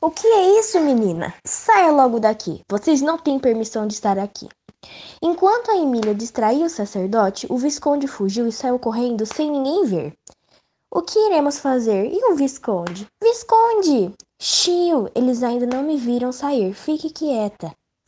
O que é isso, menina? Saia logo daqui. Vocês não têm permissão de estar aqui. Enquanto a Emília distraía o sacerdote, o Visconde fugiu e saiu correndo sem ninguém ver. O que iremos fazer? E o Visconde? Visconde! Chiu, eles ainda não me viram sair. Fique quieta.